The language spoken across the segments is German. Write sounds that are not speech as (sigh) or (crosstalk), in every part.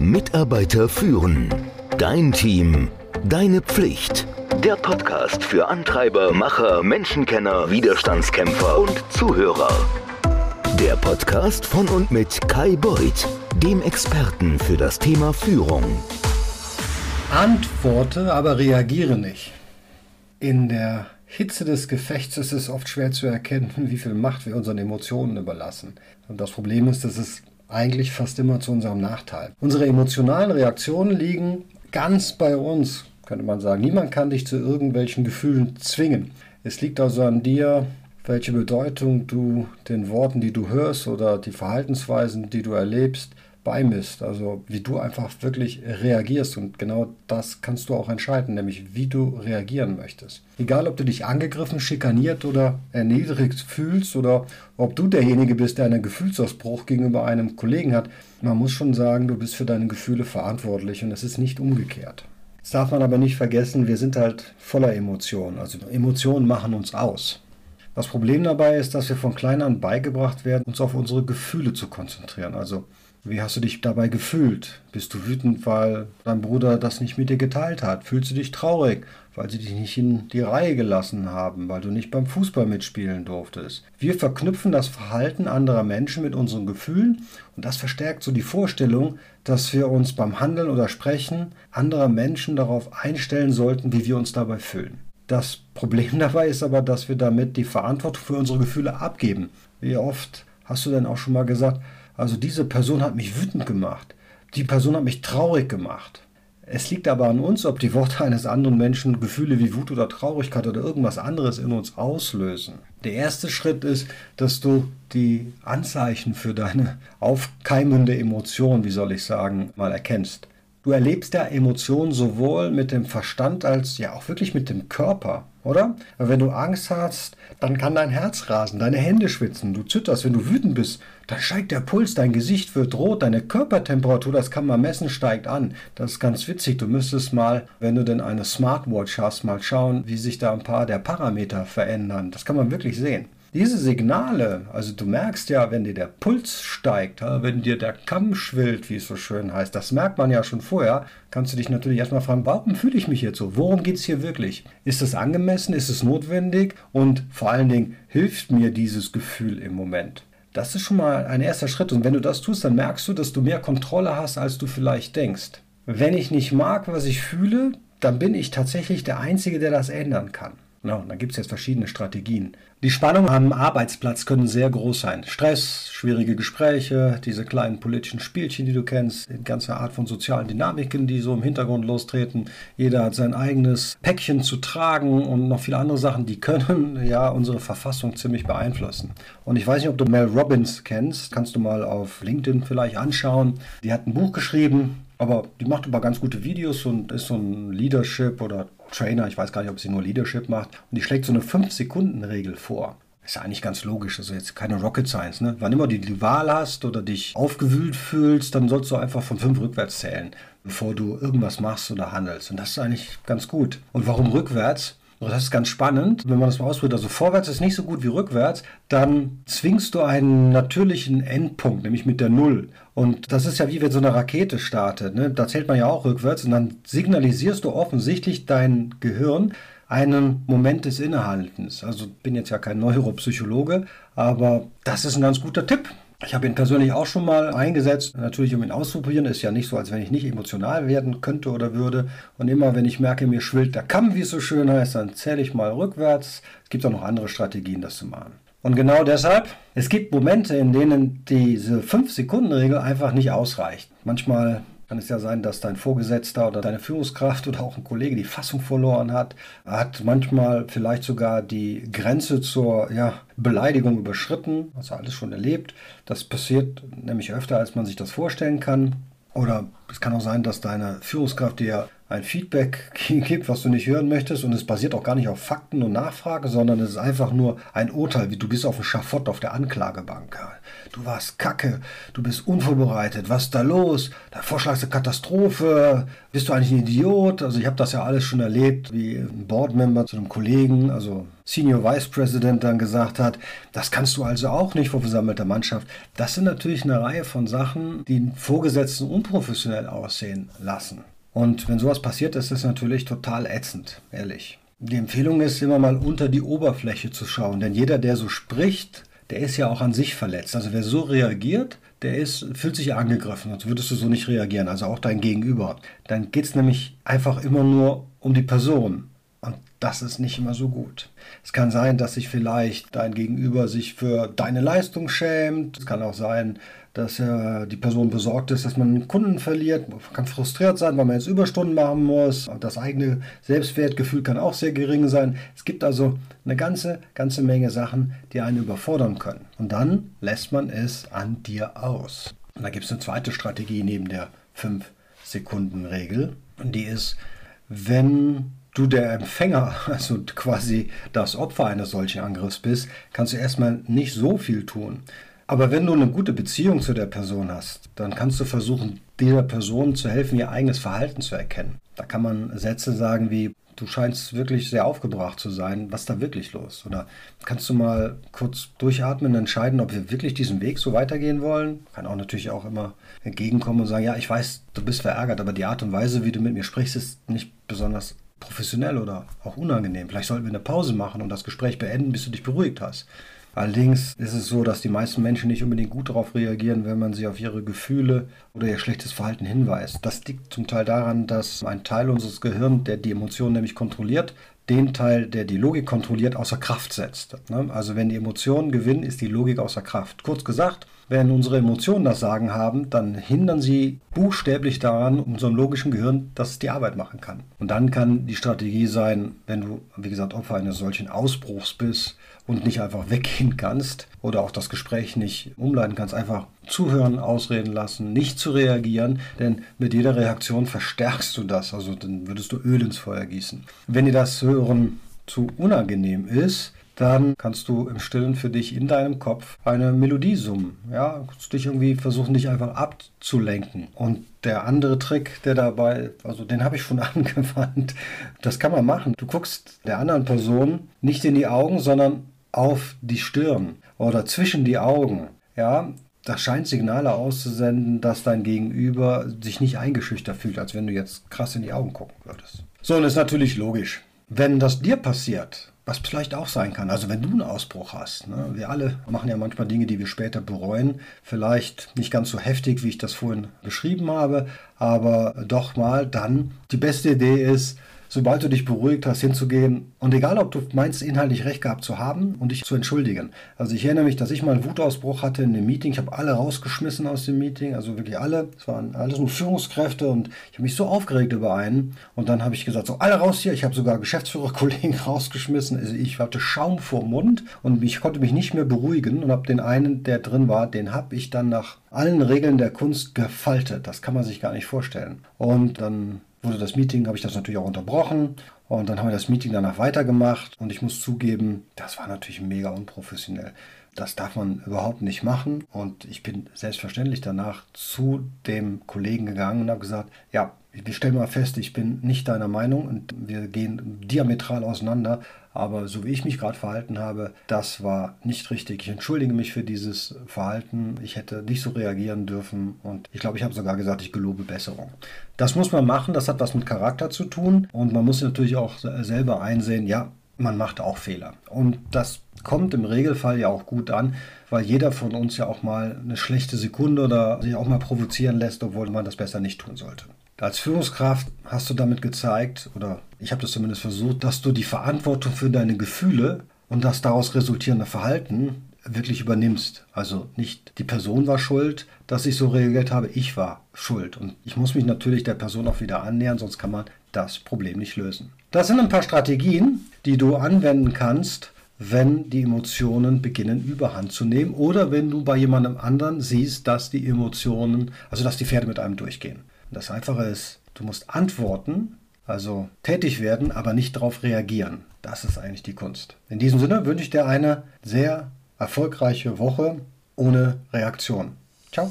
Mitarbeiter führen. Dein Team. Deine Pflicht. Der Podcast für Antreiber, Macher, Menschenkenner, Widerstandskämpfer und Zuhörer. Der Podcast von und mit Kai Beuth, dem Experten für das Thema Führung. Antworte, aber reagiere nicht. In der Hitze des Gefechts ist es oft schwer zu erkennen, (laughs) wie viel Macht wir unseren Emotionen überlassen. Und das Problem ist, dass es eigentlich fast immer zu unserem Nachteil. Unsere emotionalen Reaktionen liegen ganz bei uns, könnte man sagen. Niemand kann dich zu irgendwelchen Gefühlen zwingen. Es liegt also an dir, welche Bedeutung du den Worten, die du hörst oder die Verhaltensweisen, die du erlebst, beimisst. Also wie du einfach wirklich reagierst. Und genau das kannst du auch entscheiden, nämlich wie du reagieren möchtest. Egal, ob du dich angegriffen, schikaniert oder erniedrigt fühlst oder ob du derjenige bist, der einen Gefühlsausbruch gegenüber einem Kollegen hat, man muss schon sagen, du bist für deine Gefühle verantwortlich und es ist nicht umgekehrt. Das darf man aber nicht vergessen, wir sind halt voller Emotionen. Also Emotionen machen uns aus. Das Problem dabei ist, dass wir von klein an beigebracht werden, uns auf unsere Gefühle zu konzentrieren. Also wie hast du dich dabei gefühlt? Bist du wütend, weil dein Bruder das nicht mit dir geteilt hat? Fühlst du dich traurig, weil sie dich nicht in die Reihe gelassen haben, weil du nicht beim Fußball mitspielen durftest? Wir verknüpfen das Verhalten anderer Menschen mit unseren Gefühlen und das verstärkt so die Vorstellung, dass wir uns beim Handeln oder Sprechen anderer Menschen darauf einstellen sollten, wie wir uns dabei fühlen. Das Problem (laughs) dabei ist aber, dass wir damit die Verantwortung für unsere Gefühle abgeben. Wie oft hast du denn auch schon mal gesagt, also diese Person hat mich wütend gemacht. Die Person hat mich traurig gemacht. Es liegt aber an uns, ob die Worte eines anderen Menschen Gefühle wie Wut oder Traurigkeit oder irgendwas anderes in uns auslösen. Der erste Schritt ist, dass du die Anzeichen für deine aufkeimende Emotion, wie soll ich sagen, mal erkennst. Du erlebst ja Emotionen sowohl mit dem Verstand als ja auch wirklich mit dem Körper, oder? Wenn du Angst hast, dann kann dein Herz rasen, deine Hände schwitzen, du zitterst. Wenn du wütend bist, dann steigt der Puls, dein Gesicht wird rot, deine Körpertemperatur, das kann man messen, steigt an. Das ist ganz witzig. Du müsstest mal, wenn du denn eine Smartwatch hast, mal schauen, wie sich da ein paar der Parameter verändern. Das kann man wirklich sehen. Diese Signale, also du merkst ja, wenn dir der Puls steigt, wenn dir der Kamm schwillt, wie es so schön heißt, das merkt man ja schon vorher, kannst du dich natürlich erstmal fragen, warum fühle ich mich jetzt so? Worum geht es hier wirklich? Ist es angemessen? Ist es notwendig? Und vor allen Dingen, hilft mir dieses Gefühl im Moment? Das ist schon mal ein erster Schritt. Und wenn du das tust, dann merkst du, dass du mehr Kontrolle hast, als du vielleicht denkst. Wenn ich nicht mag, was ich fühle, dann bin ich tatsächlich der Einzige, der das ändern kann. Ja, und dann gibt es jetzt verschiedene Strategien. Die Spannungen am Arbeitsplatz können sehr groß sein. Stress, schwierige Gespräche, diese kleinen politischen Spielchen, die du kennst, die ganze Art von sozialen Dynamiken, die so im Hintergrund lostreten. Jeder hat sein eigenes Päckchen zu tragen und noch viele andere Sachen, die können (laughs) ja unsere Verfassung ziemlich beeinflussen. Und ich weiß nicht, ob du Mel Robbins kennst, kannst du mal auf LinkedIn vielleicht anschauen. Die hat ein Buch geschrieben, aber die macht aber ganz gute Videos und ist so ein Leadership oder Trainer, ich weiß gar nicht, ob sie nur Leadership macht, und die schlägt so eine 5-Sekunden-Regel vor. Ist ja eigentlich ganz logisch, also jetzt keine Rocket Science. Ne? Wann immer du die Wahl hast oder dich aufgewühlt fühlst, dann sollst du einfach von 5 rückwärts zählen, bevor du irgendwas machst oder handelst. Und das ist eigentlich ganz gut. Und warum rückwärts? Das ist ganz spannend, wenn man das mal ausprobiert. Also vorwärts ist nicht so gut wie rückwärts, dann zwingst du einen natürlichen Endpunkt, nämlich mit der Null. Und das ist ja wie wenn so eine Rakete startet. Ne? Da zählt man ja auch rückwärts und dann signalisierst du offensichtlich dein Gehirn einen Moment des Innehaltens. Also bin jetzt ja kein Neuropsychologe, aber das ist ein ganz guter Tipp. Ich habe ihn persönlich auch schon mal eingesetzt, natürlich um ihn auszuprobieren. Ist ja nicht so, als wenn ich nicht emotional werden könnte oder würde. Und immer, wenn ich merke, mir schwillt der Kamm, wie es so schön heißt, dann zähle ich mal rückwärts. Es gibt auch noch andere Strategien, das zu machen. Und genau deshalb, es gibt Momente, in denen diese 5-Sekunden-Regel einfach nicht ausreicht. Manchmal kann es ja sein, dass dein Vorgesetzter oder deine Führungskraft oder auch ein Kollege die Fassung verloren hat, hat manchmal vielleicht sogar die Grenze zur ja, Beleidigung überschritten, du alles schon erlebt. Das passiert nämlich öfter, als man sich das vorstellen kann. Oder es kann auch sein, dass deine Führungskraft dir ein Feedback (laughs) gibt, was du nicht hören möchtest und es basiert auch gar nicht auf Fakten und Nachfrage, sondern es ist einfach nur ein Urteil, wie du bist auf dem Schafott auf der Anklagebank. Du warst kacke, du bist unvorbereitet, was ist da los? Dein Vorschlag ist eine Katastrophe, bist du eigentlich ein Idiot? Also ich habe das ja alles schon erlebt, wie ein Boardmember zu einem Kollegen, also Senior Vice President dann gesagt hat, das kannst du also auch nicht vor versammelter Mannschaft. Das sind natürlich eine Reihe von Sachen, die Vorgesetzten unprofessionell aussehen lassen. Und wenn sowas passiert, ist es natürlich total ätzend, ehrlich. Die Empfehlung ist immer mal unter die Oberfläche zu schauen, denn jeder, der so spricht, der ist ja auch an sich verletzt. Also wer so reagiert, der ist, fühlt sich angegriffen, sonst würdest du so nicht reagieren, also auch dein Gegenüber. Dann geht es nämlich einfach immer nur um die Person. Und das ist nicht immer so gut. Es kann sein, dass sich vielleicht dein Gegenüber sich für deine Leistung schämt. Es kann auch sein, dass äh, die Person besorgt ist, dass man einen Kunden verliert. Man kann frustriert sein, weil man jetzt Überstunden machen muss. Das eigene Selbstwertgefühl kann auch sehr gering sein. Es gibt also eine ganze, ganze Menge Sachen, die einen überfordern können. Und dann lässt man es an dir aus. Und da gibt es eine zweite Strategie neben der 5-Sekunden-Regel. Und die ist, wenn du der Empfänger, (laughs) also quasi das Opfer eines solchen Angriffs bist, kannst du erstmal nicht so viel tun. Aber wenn du eine gute Beziehung zu der Person hast, dann kannst du versuchen, dieser Person zu helfen, ihr eigenes Verhalten zu erkennen. Da kann man Sätze sagen wie, du scheinst wirklich sehr aufgebracht zu sein, was ist da wirklich los? Oder kannst du mal kurz durchatmen und entscheiden, ob wir wirklich diesen Weg so weitergehen wollen? Kann auch natürlich auch immer entgegenkommen und sagen, ja, ich weiß, du bist verärgert, aber die Art und Weise, wie du mit mir sprichst, ist nicht besonders professionell oder auch unangenehm. Vielleicht sollten wir eine Pause machen und das Gespräch beenden, bis du dich beruhigt hast. Allerdings ist es so, dass die meisten Menschen nicht unbedingt gut darauf reagieren, wenn man sie auf ihre Gefühle oder ihr schlechtes Verhalten hinweist. Das liegt zum Teil daran, dass ein Teil unseres Gehirns, der die Emotionen nämlich kontrolliert, den Teil, der die Logik kontrolliert, außer Kraft setzt. Ne? Also wenn die Emotionen gewinnen, ist die Logik außer Kraft. Kurz gesagt, wenn unsere Emotionen das Sagen haben, dann hindern sie buchstäblich daran, unserem logischen Gehirn, dass es die Arbeit machen kann. Und dann kann die Strategie sein, wenn du, wie gesagt, Opfer eines solchen Ausbruchs bist und nicht einfach weggehen kannst oder auch das Gespräch nicht umleiten kannst, einfach zuhören, ausreden lassen, nicht zu reagieren, denn mit jeder Reaktion verstärkst du das, also dann würdest du Öl ins Feuer gießen. Wenn dir das Hören zu unangenehm ist, dann kannst du im Stillen für dich in deinem Kopf eine Melodie summen. Ja, kannst dich irgendwie versuchen, dich einfach abzulenken. Und der andere Trick, der dabei, also den habe ich schon (laughs) angewandt, das kann man machen. Du guckst der anderen Person nicht in die Augen, sondern auf die Stirn oder zwischen die Augen. Ja, das scheint Signale auszusenden, dass dein Gegenüber sich nicht eingeschüchtert fühlt, als wenn du jetzt krass in die Augen gucken würdest. So, und ist natürlich logisch. Wenn das dir passiert, was vielleicht auch sein kann, also wenn du einen Ausbruch hast, ne? wir alle machen ja manchmal Dinge, die wir später bereuen, vielleicht nicht ganz so heftig, wie ich das vorhin beschrieben habe, aber doch mal dann, die beste Idee ist, sobald du dich beruhigt hast, hinzugehen und egal, ob du meinst, inhaltlich recht gehabt zu haben und dich zu entschuldigen. Also ich erinnere mich, dass ich mal einen Wutausbruch hatte in einem Meeting. Ich habe alle rausgeschmissen aus dem Meeting, also wirklich alle. Es waren alles nur Führungskräfte und ich habe mich so aufgeregt über einen. Und dann habe ich gesagt, so alle raus hier. Ich habe sogar Geschäftsführerkollegen (laughs) rausgeschmissen. Also ich hatte Schaum vor Mund und ich konnte mich nicht mehr beruhigen und habe den einen, der drin war, den habe ich dann nach allen Regeln der Kunst gefaltet. Das kann man sich gar nicht vorstellen. Und dann wurde das Meeting, habe ich das natürlich auch unterbrochen. Und dann haben wir das Meeting danach weitergemacht. Und ich muss zugeben, das war natürlich mega unprofessionell. Das darf man überhaupt nicht machen. Und ich bin selbstverständlich danach zu dem Kollegen gegangen und habe gesagt, ja, wir stellen mal fest, ich bin nicht deiner Meinung und wir gehen diametral auseinander. Aber so wie ich mich gerade verhalten habe, das war nicht richtig. Ich entschuldige mich für dieses Verhalten. Ich hätte nicht so reagieren dürfen. Und ich glaube, ich habe sogar gesagt, ich gelobe Besserung. Das muss man machen. Das hat was mit Charakter zu tun. Und man muss natürlich auch selber einsehen, ja, man macht auch Fehler. Und das kommt im Regelfall ja auch gut an, weil jeder von uns ja auch mal eine schlechte Sekunde oder sich auch mal provozieren lässt, obwohl man das besser nicht tun sollte. Als Führungskraft hast du damit gezeigt, oder ich habe das zumindest versucht, dass du die Verantwortung für deine Gefühle und das daraus resultierende Verhalten wirklich übernimmst. Also nicht die Person war schuld, dass ich so reagiert habe, ich war schuld. Und ich muss mich natürlich der Person auch wieder annähern, sonst kann man das Problem nicht lösen. Das sind ein paar Strategien, die du anwenden kannst, wenn die Emotionen beginnen überhand zu nehmen oder wenn du bei jemandem anderen siehst, dass die Emotionen, also dass die Pferde mit einem durchgehen. Das Einfache ist, du musst antworten Also tätig werden, aber nicht darauf reagieren. Das ist eigentlich die Kunst. In diesem Sinne wünsche ich dir eine sehr erfolgreiche Woche ohne Reaktion. Ciao.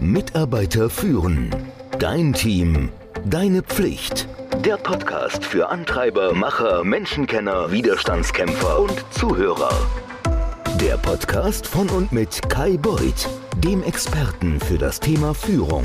Mitarbeiter führen. Dein Team. Deine Pflicht. Der Podcast für Antreiber, Macher, Menschenkenner, Widerstandskämpfer und Zuhörer. Der Podcast von und mit Kai Beuth, dem Experten für das Thema Führung.